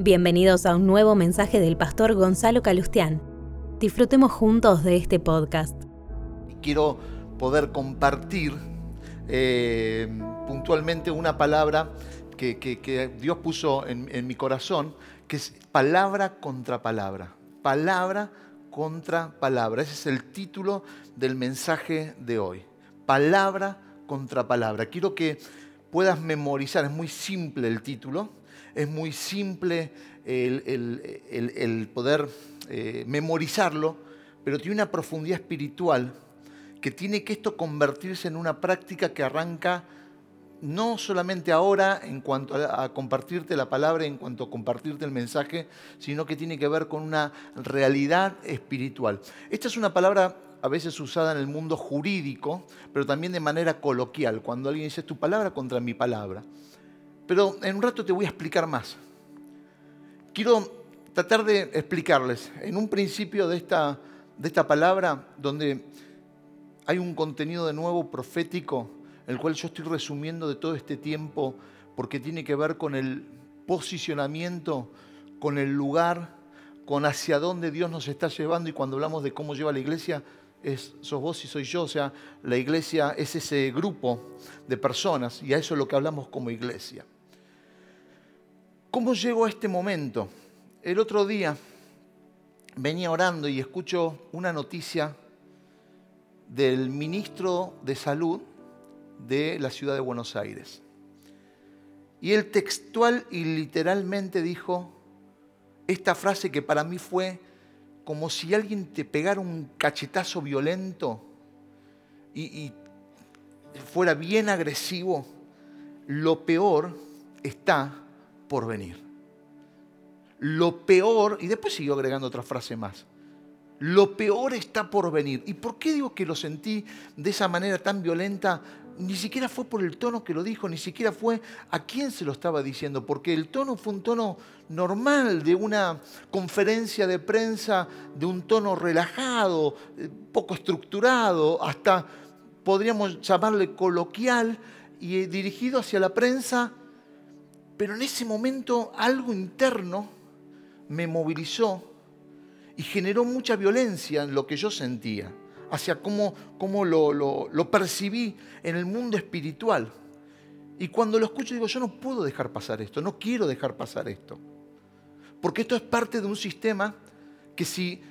Bienvenidos a un nuevo mensaje del pastor Gonzalo Calustián. Disfrutemos juntos de este podcast. Quiero poder compartir eh, puntualmente una palabra que, Dios puso en, en mi corazón, que es palabra contra palabra. Palabra contra palabra. Ese es el título del mensaje de hoy. Palabra contra palabra. Quiero que puedas memorizar, es muy simple el título, es muy simple el, poder eh, memorizarlo, pero tiene una profundidad espiritual que tiene que esto convertirse en una práctica que arranca no solamente ahora en cuanto a, compartirte la palabra, en cuanto a compartirte el mensaje, sino que tiene que ver con una realidad espiritual. Esta es una palabra a veces usada en el mundo jurídico, pero también de manera coloquial, cuando alguien dice tu palabra contra mi palabra. Pero en un rato te voy a explicar más. Quiero tratar de explicarles en un principio de esta, de esta palabra donde hay un contenido de nuevo profético, el cual yo estoy resumiendo de todo este tiempo porque tiene que ver con el posicionamiento, con el lugar, con hacia dónde Dios nos está llevando y cuando hablamos de cómo lleva la iglesia, es, sos vos y soy yo, o sea, la iglesia es ese grupo de personas y a eso es lo que hablamos como iglesia. ¿Cómo llego a este momento? El otro día venía orando y escucho una noticia del ministro de Salud de la ciudad de Buenos Aires. Y él textual y literalmente dijo esta frase que para mí fue como si alguien te pegara un cachetazo violento y fuera bien agresivo. Lo peor está por venir. Lo peor, y después siguió agregando otra frase más, lo peor está por venir. ¿Y por qué digo que lo sentí de esa manera tan violenta? Ni siquiera fue por el tono que lo dijo, ni siquiera fue a quién se lo estaba diciendo, porque el tono fue un tono normal de una conferencia de prensa, de un tono relajado, eh, poco estructurado, hasta podríamos llamarle coloquial y eh, dirigido hacia la prensa pero en ese momento algo interno me movilizó y generó mucha violencia en lo que yo sentía, hacia cómo, cómo lo, lo, percibí en el mundo espiritual. Y cuando lo escucho digo, yo no puedo dejar pasar esto, no quiero dejar pasar esto. Porque esto es parte de un sistema que si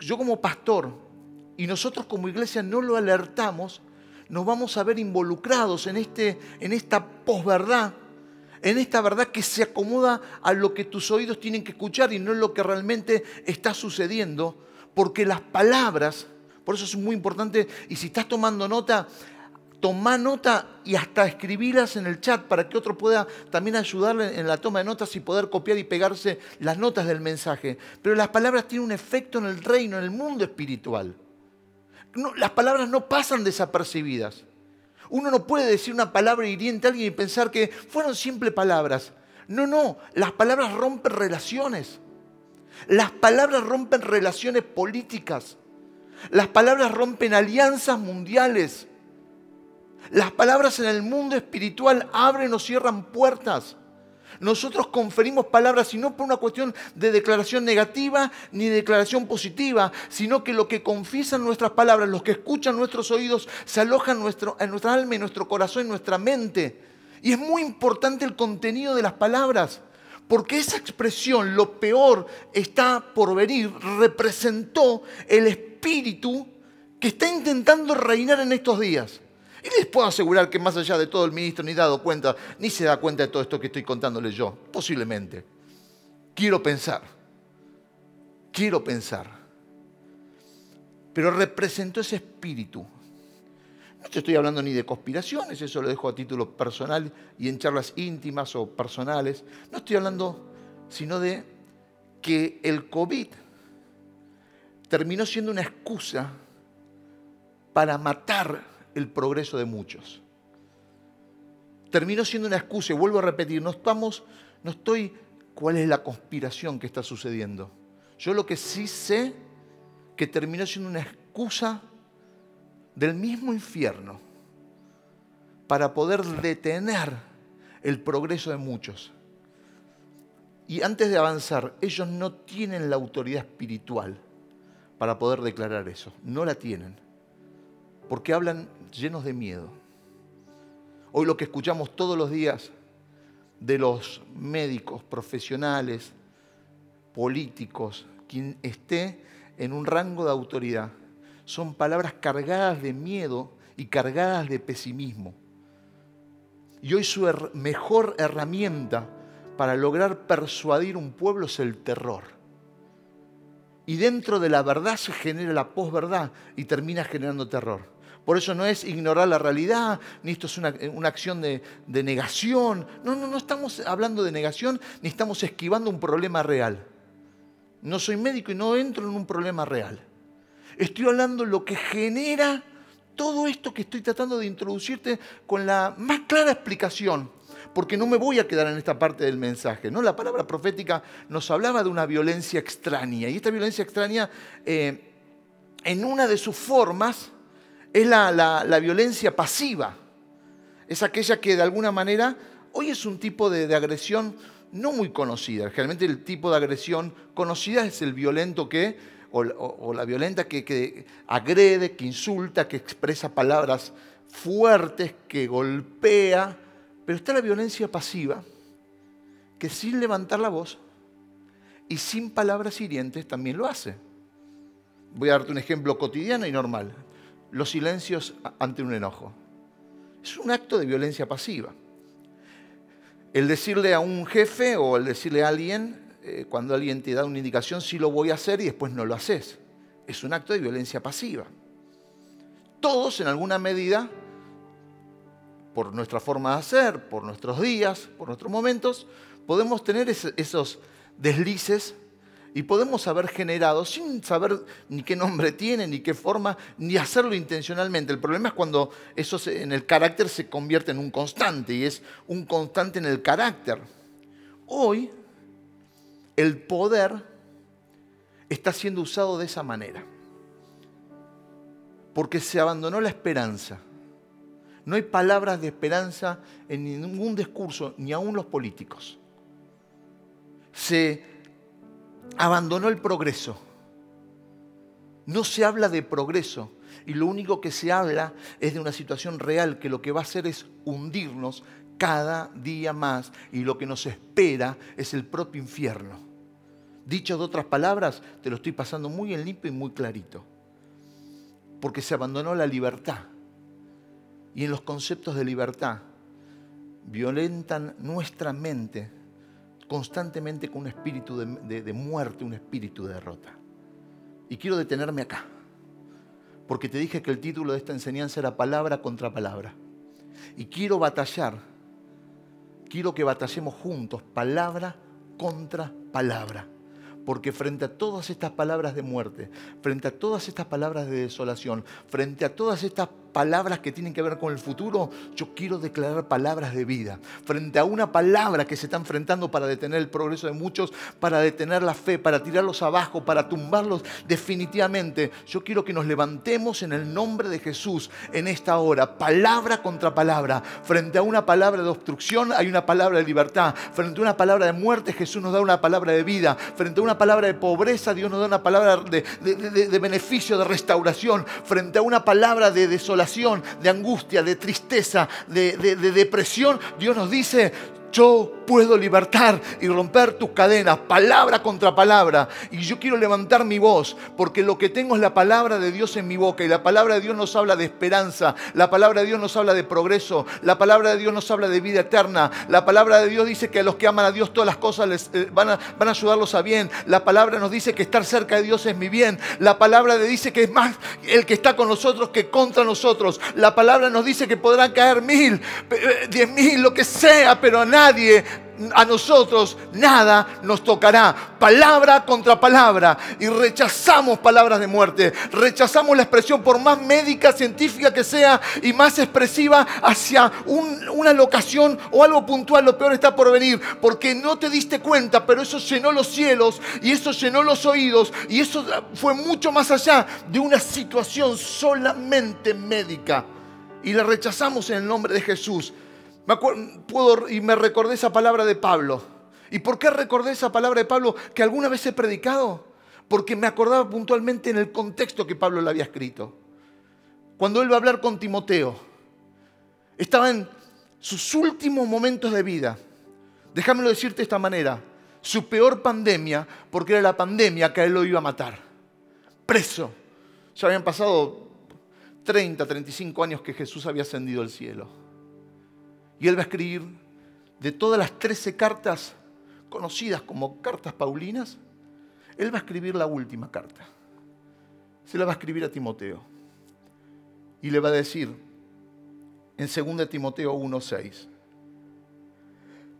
yo como pastor y nosotros como iglesia no lo alertamos, nos vamos a ver involucrados en, este, en esta posverdad en esta verdad que se acomoda a lo que tus oídos tienen que escuchar y no en lo que realmente está sucediendo, porque las palabras, por eso es muy importante, y si estás tomando nota, toma nota y hasta escribirlas en el chat para que otro pueda también ayudarle en la toma de notas y poder copiar y pegarse las notas del mensaje. Pero las palabras tienen un efecto en el reino, en el mundo espiritual. las palabras no pasan desapercibidas. Uno no puede decir una palabra hiriente a alguien y pensar que fueron simples palabras. No, no, las palabras rompen relaciones. Las palabras rompen relaciones políticas. Las palabras rompen alianzas mundiales. Las palabras en el mundo espiritual abren o cierran puertas. Nosotros conferimos palabras y no por una cuestión de declaración negativa ni de declaración positiva, sino que lo que confiesan nuestras palabras, los que escuchan nuestros oídos, se alojan nuestro, en nuestra alma, en nuestro corazón, en nuestra mente. Y es muy importante el contenido de las palabras, porque esa expresión, lo peor está por venir, representó el espíritu que está intentando reinar en estos días. Y les puedo asegurar que más allá de todo el ministro ni dado cuenta, ni se da cuenta de todo esto que estoy contándole yo, posiblemente. Quiero pensar, quiero pensar. Pero representó ese espíritu. No te estoy hablando ni de conspiraciones, eso lo dejo a título personal y en charlas íntimas o personales. No estoy hablando sino de que el COVID terminó siendo una excusa para matar el progreso de muchos. Terminó siendo una excusa, y vuelvo a repetir, no estamos, no estoy, ¿cuál es la conspiración que está sucediendo? Yo lo que sí sé que terminó siendo una excusa del mismo infierno para poder detener el progreso de muchos. Y antes de avanzar, ellos no tienen la autoridad espiritual para poder declarar eso. No la tienen. Porque hablan llenos de miedo. Hoy lo que escuchamos todos los días de los médicos, profesionales, políticos, quien esté en un rango de autoridad, son palabras cargadas de miedo y cargadas de pesimismo. Y hoy su mejor herramienta para lograr persuadir un pueblo es el terror. Y dentro de la verdad se genera la posverdad y termina generando terror. Por eso no es ignorar la realidad, ni esto es una, acción de, negación. No, no, no estamos hablando de negación, ni estamos esquivando un problema real. No soy médico y no entro en un problema real. Estoy hablando de lo que genera todo esto que estoy tratando de introducirte con la más clara explicación porque no me voy a quedar en esta parte del mensaje. ¿no? La palabra profética nos hablaba de una violencia extraña, y esta violencia extraña, eh, en una de sus formas, es la, violencia pasiva. Es aquella que de alguna manera, hoy es un tipo de, agresión no muy conocida. Generalmente el tipo de agresión conocida es el violento que, o, la violenta que, que agrede, que insulta, que expresa palabras fuertes, que golpea, pero está la violencia pasiva, que sin levantar la voz y sin palabras hirientes también lo hace. Voy a darte un ejemplo cotidiano y normal. Los silencios ante un enojo. Es un acto de violencia pasiva. El decirle a un jefe o el decirle a alguien, eh, cuando alguien te da una indicación, sí lo voy a hacer y después no lo haces. Es un acto de violencia pasiva. Todos en alguna medida por nuestra forma de hacer, por nuestros días, por nuestros momentos, podemos tener esos deslices y podemos haber generado, sin saber ni qué nombre tiene, ni qué forma, ni hacerlo intencionalmente. El problema es cuando eso en el carácter se convierte en un constante y es un constante en el carácter. Hoy el poder está siendo usado de esa manera, porque se abandonó la esperanza no hay palabras de esperanza en ningún discurso, ni aún los políticos. Se abandonó el progreso. No se habla de progreso y lo único que se habla es de una situación real que lo que va a hacer es hundirnos cada día más y lo que nos espera es el propio infierno. Dicho de otras palabras, te lo estoy pasando muy en limpio y muy clarito. Porque se abandonó la libertad y en los conceptos de libertad violentan nuestra mente constantemente con un espíritu de, muerte, un espíritu de derrota. Y quiero detenerme acá, porque te dije que el título de esta enseñanza era palabra contra palabra. Y quiero batallar, quiero que batallemos juntos, palabra contra palabra. Porque frente a todas estas palabras de muerte, frente a todas estas palabras de desolación, frente a todas estas palabras que tienen que ver con el futuro, yo quiero declarar palabras de vida. Frente a una palabra que se está enfrentando para detener el progreso de muchos, para detener la fe, para tirarlos abajo, para tumbarlos definitivamente, yo quiero que nos levantemos en el nombre de Jesús en esta hora, palabra contra palabra. Frente a una palabra de obstrucción hay una palabra de libertad. Frente a una palabra de muerte Jesús nos da una palabra de vida. Frente a una palabra de pobreza Dios nos da una palabra de, de beneficio, de restauración. Frente a una palabra de desolación, de angustia, de tristeza, de, depresión, Dios nos dice, yo puedo libertar y romper tus cadenas, palabra contra palabra. Y yo quiero levantar mi voz, porque lo que tengo es la palabra de Dios en mi boca. Y la palabra de Dios nos habla de esperanza, la palabra de Dios nos habla de progreso, la palabra de Dios nos habla de vida eterna. La palabra de Dios dice que a los que aman a Dios todas las cosas les, eh, van, a, van a ayudarlos a bien. La palabra nos dice que estar cerca de Dios es mi bien. La palabra de dice que es más el que está con nosotros que contra nosotros. La palabra nos dice que podrán caer mil, eh, diez mil, lo que sea, pero nada nadie, a nosotros nada nos tocará. Palabra contra palabra. Y rechazamos palabras de muerte. Rechazamos la expresión por más médica, científica que sea y más expresiva hacia una locación o algo puntual. Lo peor está por venir. Porque no te diste cuenta, pero eso llenó los cielos y eso llenó los oídos. Y eso fue mucho más allá de una situación solamente médica. Y la rechazamos en el nombre de Jesús. Puedo, y me recordé esa palabra de Pablo. ¿Y por qué recordé esa palabra de Pablo que alguna vez he predicado? Porque me acordaba puntualmente en el contexto que Pablo le había escrito. Cuando él va a hablar con Timoteo, estaba en sus últimos momentos de vida. Déjamelo decirte de esta manera. Su peor pandemia, porque era la pandemia que a él lo iba a matar. Preso. Ya habían pasado 30, 35 años que Jesús había ascendido al cielo. Y él va a escribir de todas las 13 cartas conocidas como cartas paulinas, él va a escribir la última carta. Se la va a escribir a Timoteo. Y le va a decir en 2 Timoteo 1:6,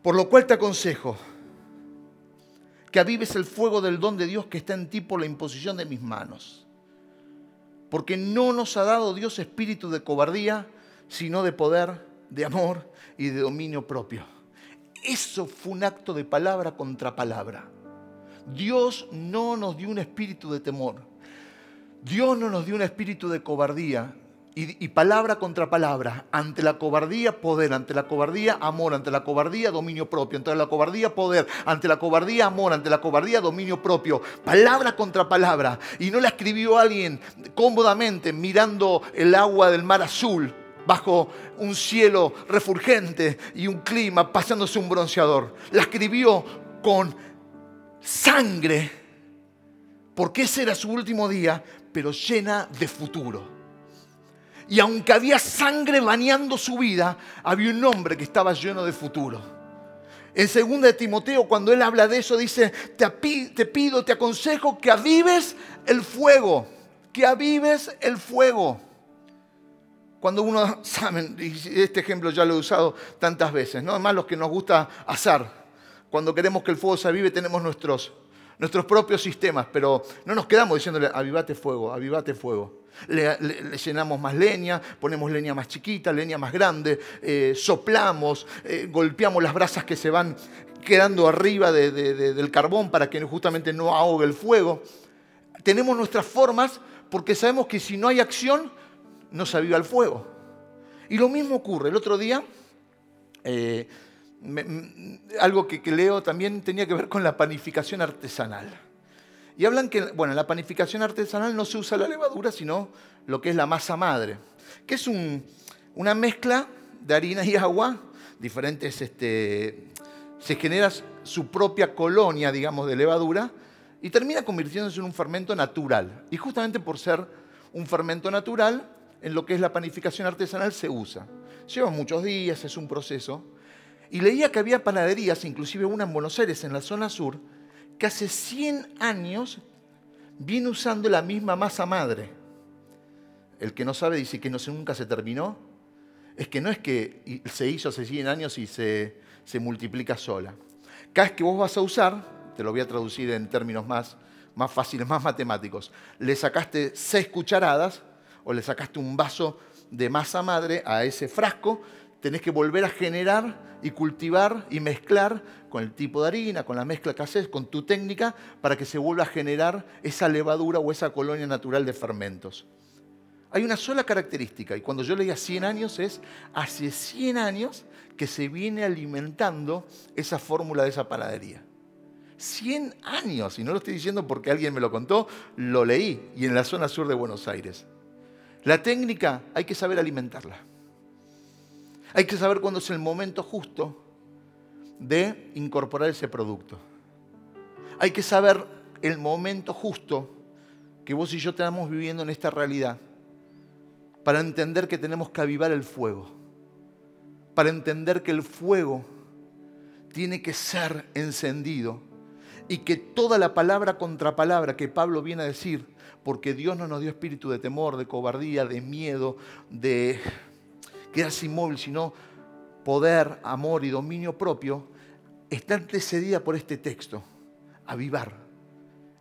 por lo cual te aconsejo que avives el fuego del don de Dios que está en ti por la imposición de mis manos. Porque no nos ha dado Dios espíritu de cobardía, sino de poder, de amor y de dominio propio. Eso fue un acto de palabra contra palabra. Dios no nos dio un espíritu de temor. Dios no nos dio un espíritu de cobardía. Y, palabra contra palabra, ante la cobardía, poder, ante la cobardía, amor, ante la cobardía, dominio propio, ante la cobardía, poder, ante la cobardía, amor, ante la cobardía, dominio propio, palabra contra palabra. Y no la escribió alguien cómodamente mirando el agua del mar azul, bajo un cielo refulgente y un clima pasándose un bronceador. La escribió con sangre, porque ese era su último día, pero llena de futuro. Y aunque había sangre bañando su vida, había un hombre que estaba lleno de futuro. En 2 de Timoteo, cuando él habla de eso, dice, te, te pido, te aconsejo que avives el fuego, que avives el fuego. Cuando uno, saben, este ejemplo ya lo he usado tantas veces, ¿no? Además los que nos gusta asar, cuando queremos que el fuego se avive tenemos nuestros, nuestros propios sistemas, pero no nos quedamos diciéndole, avivate fuego, avivate fuego. Le, llenamos más leña, ponemos leña más chiquita, leña más grande, eh, soplamos, eh, golpeamos las brasas que se van quedando arriba del carbón para que justamente no ahogue el fuego. Tenemos nuestras formas porque sabemos que si no hay acción, no se aviva el fuego. Y lo mismo ocurre. El otro día, eh, algo que, leo también tenía que ver con la panificación artesanal. Y hablan que, bueno, en la panificación artesanal no se usa la levadura, sino lo que es la masa madre, que es una mezcla de harina y agua, diferentes, este, se genera su propia colonia, digamos, de levadura, y termina convirtiéndose en un fermento natural. Y justamente por ser un fermento natural, en lo que es la panificación artesanal se usa. Lleva muchos días, es un proceso. Y leía que había panaderías, inclusive una en Buenos Aires, en la zona sur, que hace 100 años viene usando la misma masa madre. El que no sabe dice que no, nunca se terminó. Es que no es que se hizo hace 100 años y se, se multiplica sola. Cada vez que vos vas a usar, te lo voy a traducir en términos más, más fáciles, más matemáticos, le sacaste 6 cucharadas, o le sacaste un vaso de masa madre a ese frasco, tenés que volver a generar y cultivar y mezclar con el tipo de harina, con la mezcla que haces, con tu técnica, para que se vuelva a generar esa levadura o esa colonia natural de fermentos. Hay una sola característica, y cuando yo leía 100 años es, hace 100 años que se viene alimentando esa fórmula de esa panadería. 100 años, y no lo estoy diciendo porque alguien me lo contó, lo leí, y en la zona sur de Buenos Aires. La técnica hay que saber alimentarla. Hay que saber cuándo es el momento justo de incorporar ese producto. Hay que saber el momento justo que vos y yo estamos viviendo en esta realidad para entender que tenemos que avivar el fuego, para entender que el fuego tiene que ser encendido y que toda la palabra contra palabra que Pablo viene a decir porque Dios no nos dio espíritu de temor, de cobardía, de miedo, de quedarse inmóvil, sino poder, amor y dominio propio, está antecedida por este texto. Avivar,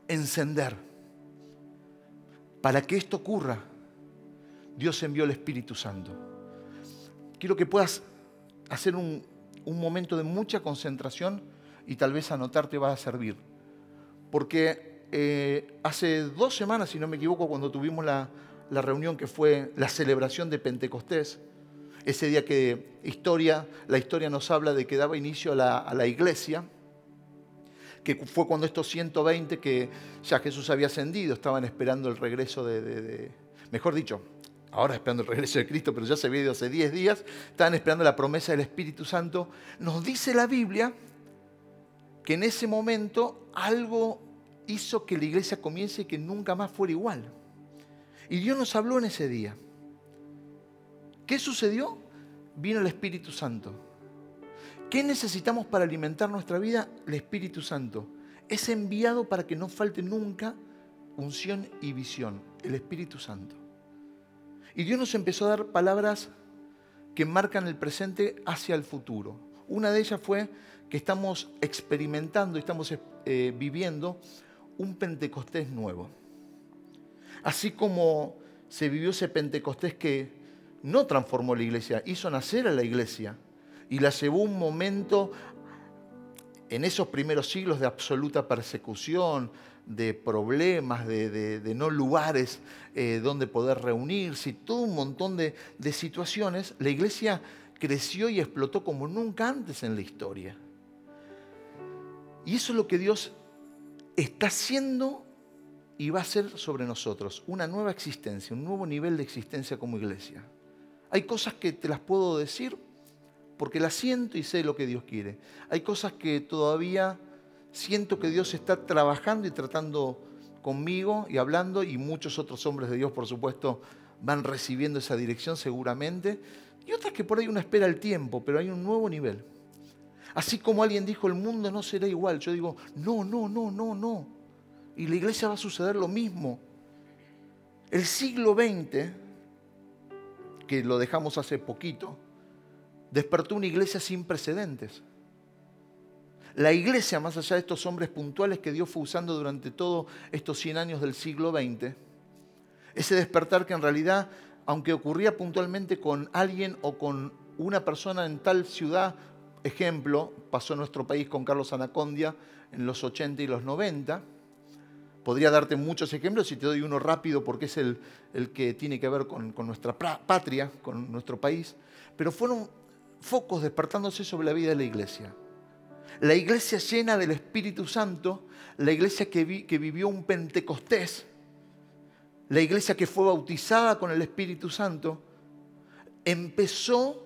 encender. Para que esto ocurra, Dios envió el Espíritu Santo. Quiero que puedas hacer un, un momento de mucha concentración y tal vez anotarte va a servir. Porque eh, hace dos semanas, si no me equivoco, cuando tuvimos la, reunión que fue la celebración de Pentecostés, ese día que historia, la historia nos habla de que daba inicio a la, iglesia, que fue cuando estos 120 que ya Jesús había ascendido, estaban esperando el regreso de, mejor dicho, ahora esperando el regreso de Cristo, pero ya se había ido hace 10 días, estaban esperando la promesa del Espíritu Santo, nos dice la Biblia que en ese momento algo hizo que la iglesia comience y que nunca más fuera igual. Y Dios nos habló en ese día. ¿Qué sucedió? Vino el Espíritu Santo. ¿Qué necesitamos para alimentar nuestra vida? El Espíritu Santo. Es enviado para que no falte nunca unción y visión, el Espíritu Santo. Y Dios nos empezó a dar palabras que marcan el presente hacia el futuro. Una de ellas fue que estamos experimentando y estamos eh, viviendo un Pentecostés nuevo. Así como se vivió ese Pentecostés que no transformó la iglesia, hizo nacer a la iglesia y la llevó un momento en esos primeros siglos de absoluta persecución, de problemas, de, no lugares eh, donde poder reunirse todo un montón de situaciones, la iglesia creció y explotó como nunca antes en la historia. Y eso es lo que Dios está haciendo y va a ser sobre nosotros una nueva existencia, un nuevo nivel de existencia como iglesia. Hay cosas que te las puedo decir porque las siento y sé lo que Dios quiere. Hay cosas que todavía siento que Dios está trabajando y tratando conmigo y hablando y muchos otros hombres de Dios, por supuesto, van recibiendo esa dirección seguramente. Y otras que por ahí uno espera el tiempo, pero hay un nuevo nivel. Así como alguien dijo, el mundo no será igual. Yo digo, no, no, no, no, no. Y la iglesia va a suceder lo mismo. El siglo XX, que lo dejamos hace poquito, despertó una iglesia sin precedentes. La iglesia, más allá de estos hombres puntuales que Dios fue usando durante todos estos 100 años del siglo XX, ese despertar que en realidad, aunque ocurría puntualmente con alguien o con una persona en tal ciudad ejemplo pasó en nuestro país con Carlos Anacondia en los 80 y los 90. Podría darte muchos ejemplos y te doy uno rápido porque es el, el que tiene que ver con, con, nuestra patria, con nuestro país. Pero fueron focos despertándose sobre la vida de la iglesia. La iglesia llena del Espíritu Santo, la iglesia que, vi, que vivió un Pentecostés, la iglesia que fue bautizada con el Espíritu Santo, empezó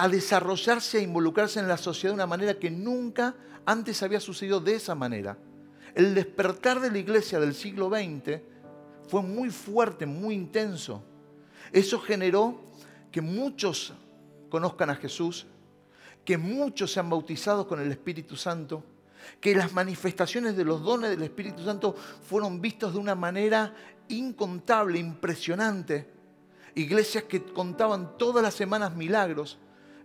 a desarrollarse, a involucrarse en la sociedad de una manera que nunca antes había sucedido de esa manera. El despertar de la iglesia del siglo XX fue muy fuerte, muy intenso. Eso generó que muchos conozcan a Jesús, que muchos sean bautizados con el Espíritu Santo, que las manifestaciones de los dones del Espíritu Santo fueron vistos de una manera incontable, impresionante. Iglesias que contaban todas las semanas milagros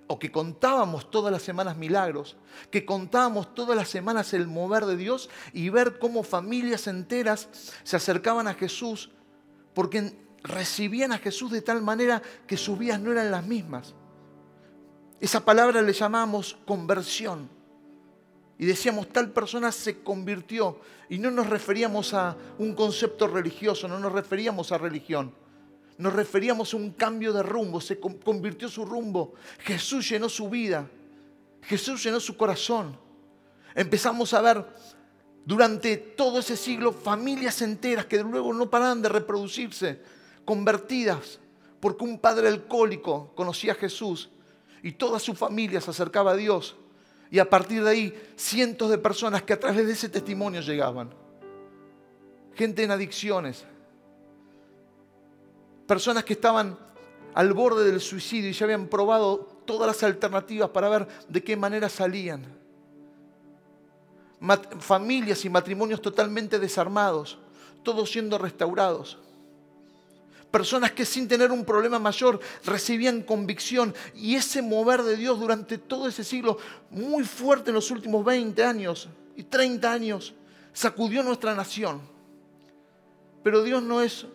o que contábamos todas las semanas milagros, que contábamos todas las semanas el mover de Dios y ver cómo familias enteras se acercaban a Jesús porque recibían a Jesús de tal manera que sus vidas no eran las mismas. Esa palabra le llamamos conversión. Y decíamos, tal persona se convirtió. Y no nos referíamos a un concepto religioso, no nos referíamos a religión nos referíamos a un cambio de rumbo, se convirtió su rumbo. Jesús llenó su vida, Jesús llenó su corazón. Empezamos a ver durante todo ese siglo familias enteras que luego no paraban de reproducirse, convertidas, porque un padre alcohólico conocía a Jesús y toda su familia se acercaba a Dios. Y a partir de ahí, cientos de personas que a través de ese testimonio llegaban. Gente en adicciones, personas que estaban al borde del suicidio y ya habían probado todas las alternativas para ver de qué manera salían. familias y matrimonios totalmente desarmados, todos siendo restaurados. Personas que sin tener un problema mayor recibían convicción y ese mover de Dios durante todo ese siglo, muy fuerte en los últimos 20 años y 30 años, sacudió nuestra nación. Pero Dios no es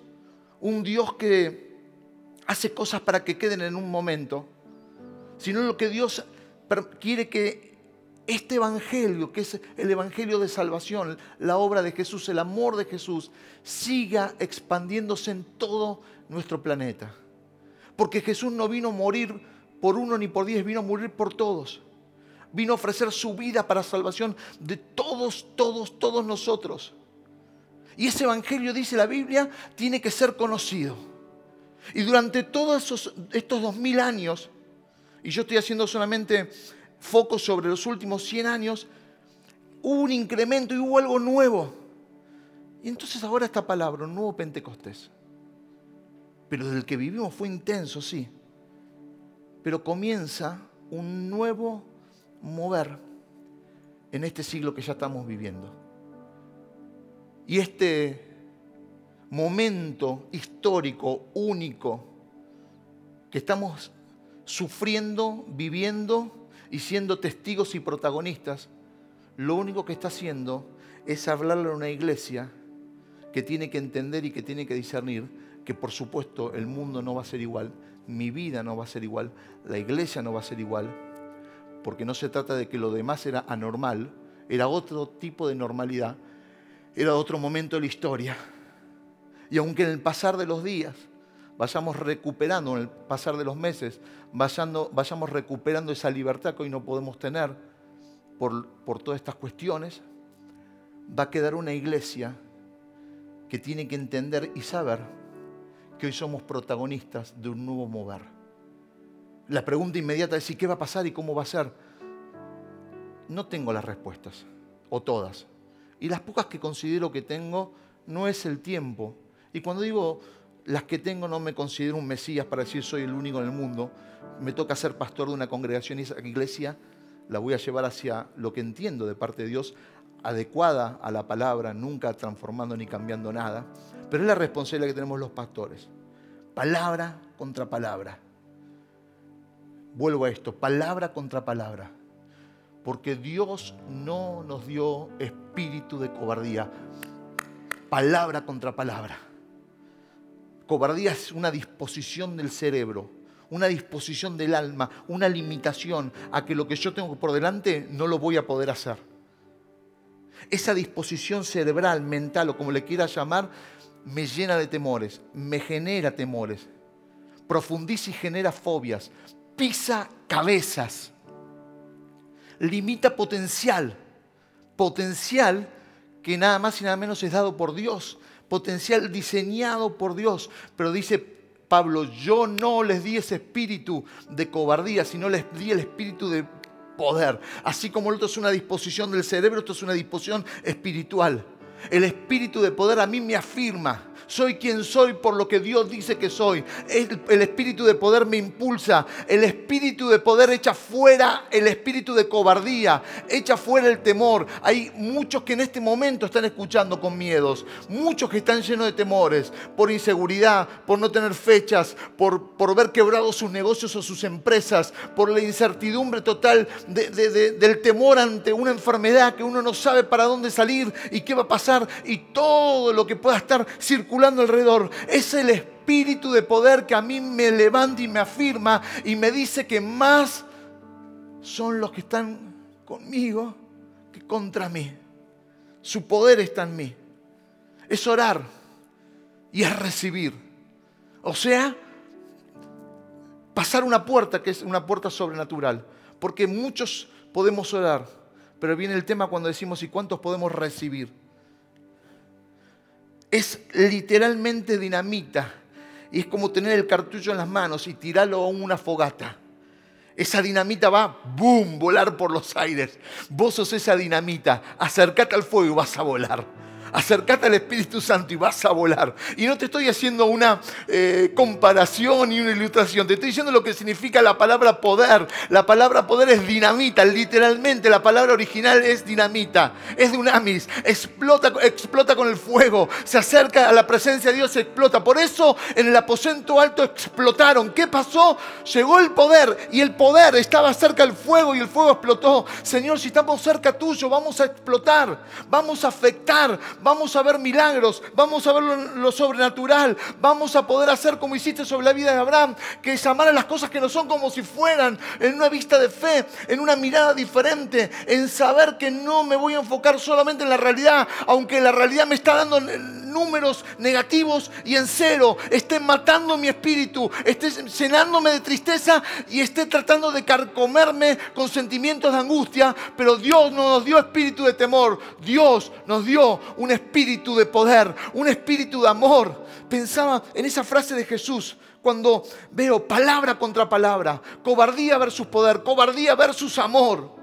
un Dios que hace cosas para que queden en un momento, sino lo que Dios quiere que este Evangelio, que es el Evangelio de salvación, la obra de Jesús, el amor de Jesús, siga expandiéndose en todo nuestro planeta. Porque Jesús no vino a morir por uno ni por diez, vino a morir por todos. Vino a ofrecer su vida para salvación de todos, todos, todos nosotros. Y ese evangelio, dice la Biblia, tiene que ser conocido. Y durante todos estos dos mil años, y yo estoy haciendo solamente foco sobre los últimos 100 años, hubo un incremento y hubo algo nuevo. Y entonces ahora esta palabra, un nuevo Pentecostés. Pero del que vivimos fue intenso, sí. Pero comienza un nuevo mover en este siglo que ya estamos viviendo. Y este momento histórico único que estamos sufriendo, viviendo y siendo testigos y protagonistas, lo único que está haciendo es hablarle a una iglesia que tiene que entender y que tiene que discernir que por supuesto el mundo no va a ser igual, mi vida no va a ser igual, la iglesia no va a ser igual, porque no se trata de que lo demás era anormal, era otro tipo de normalidad, era otro momento de la historia. Y aunque en el pasar de los días vayamos recuperando, en el pasar de los meses, vayamos recuperando esa libertad que hoy no podemos tener por, por todas estas cuestiones, va a quedar una iglesia que tiene que entender y saber que hoy somos protagonistas de un nuevo mover. La pregunta inmediata es, ¿y qué va a pasar y cómo va a ser? No tengo las respuestas, o todas. Y las pocas que considero que tengo, no es el tiempo. Y cuando digo las que tengo, no me considero un Mesías para decir soy el único en el mundo. Me toca ser pastor de una congregación y esa iglesia la voy a llevar hacia lo que entiendo de parte de Dios, adecuada a la palabra, nunca transformando ni cambiando nada. Pero es la responsabilidad que tenemos los pastores. Palabra contra palabra. Vuelvo a esto, palabra contra palabra. Porque Dios no nos dio espíritu de cobardía. Palabra contra palabra. Cobardía es una disposición del cerebro, una disposición del alma, una limitación a que lo que yo tengo por delante no lo voy a poder hacer. Esa disposición cerebral, mental o como le quieras llamar, me llena de temores, me genera temores, profundiza y genera fobias, pisa cabezas, limita potencial, potencial que nada más y nada menos es dado por Dios, potencial diseñado por Dios, pero dice Pablo, yo no les di ese espíritu de cobardía, sino les di el espíritu de poder. Así como el otro es una disposición del cerebro, esto es una disposición espiritual. El espíritu de poder a mí me afirma soy quien soy por lo que Dios dice que soy. El, espíritu de poder me impulsa. El espíritu de poder echa fuera el espíritu de cobardía. Echa fuera el temor. Hay muchos que en este momento están escuchando con miedos. Muchos que están llenos de temores. Por inseguridad, por no tener fechas, por, por ver quebrados sus negocios o sus empresas. Por la incertidumbre total del temor ante una enfermedad que uno no sabe para dónde salir y qué va a pasar. Y todo lo que pueda estar circulando alrededor. Es el espíritu de poder que a mí me levanta y me afirma y me dice que más son los que están conmigo que contra mí. Su poder está en mí. Es orar y es recibir. O sea, pasar una puerta que es una puerta sobrenatural. Porque muchos podemos orar, pero viene el tema cuando decimos, ¿y cuántos podemos recibir? Es literalmente dinamita. Y es como tener el cartucho en las manos y tirarlo a una fogata. Esa dinamita va, boom, volar por los aires. Vos sos esa dinamita. Acercate al fuego y vas a volar acércate al Espíritu Santo y vas a volar. Y no te estoy haciendo una eh, comparación y una ilustración, te estoy diciendo lo que significa la palabra poder. La palabra poder es dinamita, literalmente la palabra original es dinamita, es dunamis, explota, explota con el fuego, se acerca a la presencia de Dios, explota. Por eso en el aposento alto explotaron. ¿Qué pasó? Llegó el poder y el poder estaba cerca del fuego y el fuego explotó. Señor, si estamos cerca tuyo, vamos a explotar, vamos a afectar, vamos a ver milagros, vamos a ver lo, sobrenatural, vamos a poder hacer como hiciste sobre la vida de Abraham, que es amar a las cosas que no son como si fueran, en una vista de fe, en una mirada diferente, en saber que no me voy a enfocar solamente en la realidad, aunque la realidad me está dando números negativos y en cero estén matando mi espíritu, esté llenándome de tristeza y esté tratando de carcomerme con sentimientos de angustia, pero Dios no nos dio espíritu de temor, Dios nos dio un espíritu de poder, un espíritu de amor. Pensaba en esa frase de Jesús, cuando veo palabra contra palabra, cobardía versus poder, cobardía versus amor.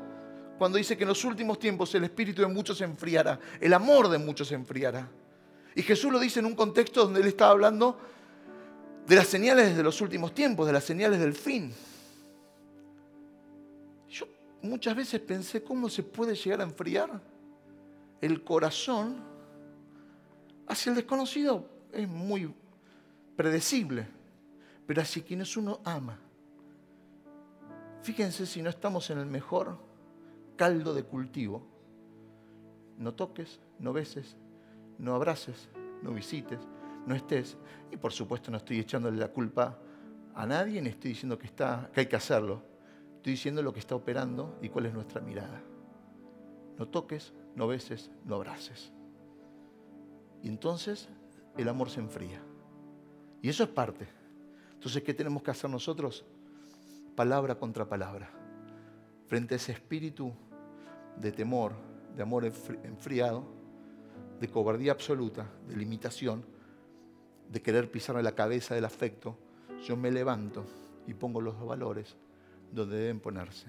Cuando dice que en los últimos tiempos el espíritu de muchos se enfriará, el amor de muchos se enfriará. Y Jesús lo dice en un contexto donde él estaba hablando de las señales de los últimos tiempos, de las señales del fin. Yo muchas veces pensé cómo se puede llegar a enfriar el corazón hacia el desconocido. Es muy predecible pero hacia quienes uno ama. Fíjense si no estamos en el mejor caldo de cultivo. No toques, no beses, no abraces, no visites, no estés. Y por supuesto no estoy echándole la culpa a nadie ni estoy diciendo que, está, que hay que hacerlo. Estoy diciendo lo que está operando y cuál es nuestra mirada. No toques, no beses, no abraces. Y entonces el amor se enfría. Y eso es parte. Entonces, ¿qué tenemos que hacer nosotros? Palabra contra palabra. Frente a ese espíritu de temor, de amor enfriado, de cobardía absoluta, de limitación, de querer pisarme la cabeza del afecto, yo me levanto y pongo los valores donde deben ponerse.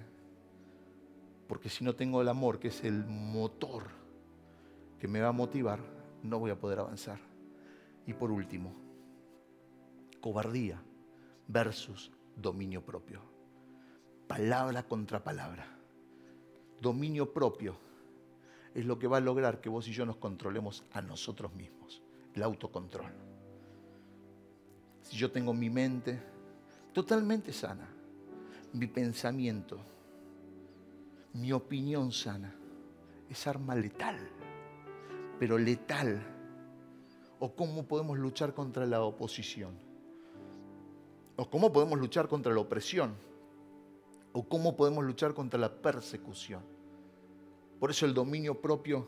Porque si no tengo el amor, que es el motor que me va a motivar, no voy a poder avanzar. Y por último, cobardía versus dominio propio. Palabra contra palabra. Dominio propio es lo que va a lograr que vos y yo nos controlemos a nosotros mismos. El autocontrol. Si yo tengo mi mente totalmente sana, mi pensamiento, mi opinión sana, es arma letal, pero letal. ¿O cómo podemos luchar contra la oposición? ¿O cómo podemos luchar contra la opresión? ¿O cómo podemos luchar contra la persecución? Por eso el dominio propio,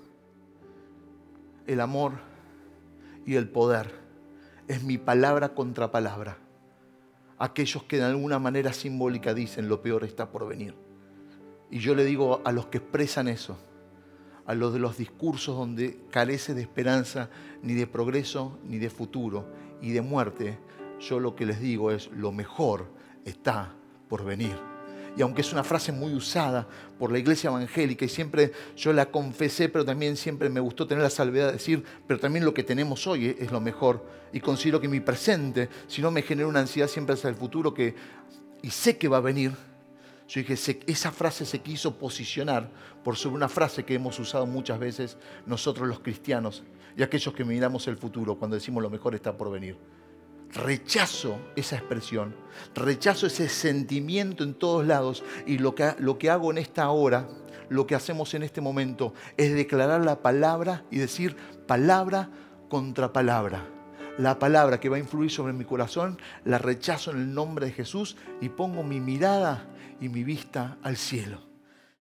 el amor y el poder es mi palabra contra palabra. Aquellos que de alguna manera simbólica dicen lo peor está por venir. Y yo le digo a los que expresan eso, a los de los discursos donde carece de esperanza, ni de progreso, ni de futuro, y de muerte, yo lo que les digo es, lo mejor está por venir. Y aunque es una frase muy usada por la iglesia evangélica y siempre yo la confesé, pero también siempre me gustó tener la salvedad de decir, pero también lo que tenemos hoy es lo mejor. Y considero que mi presente, si no me genera una ansiedad siempre hacia el futuro, que, y sé que va a venir, yo dije, esa frase se quiso posicionar por sobre una frase que hemos usado muchas veces nosotros los cristianos y aquellos que miramos el futuro cuando decimos lo mejor está por venir rechazo esa expresión, rechazo ese sentimiento en todos lados y lo que, lo que hago en esta hora, lo que hacemos en este momento es declarar la palabra y decir palabra contra palabra. La palabra que va a influir sobre mi corazón, la rechazo en el nombre de Jesús y pongo mi mirada y mi vista al cielo.